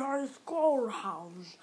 your schoolhouse.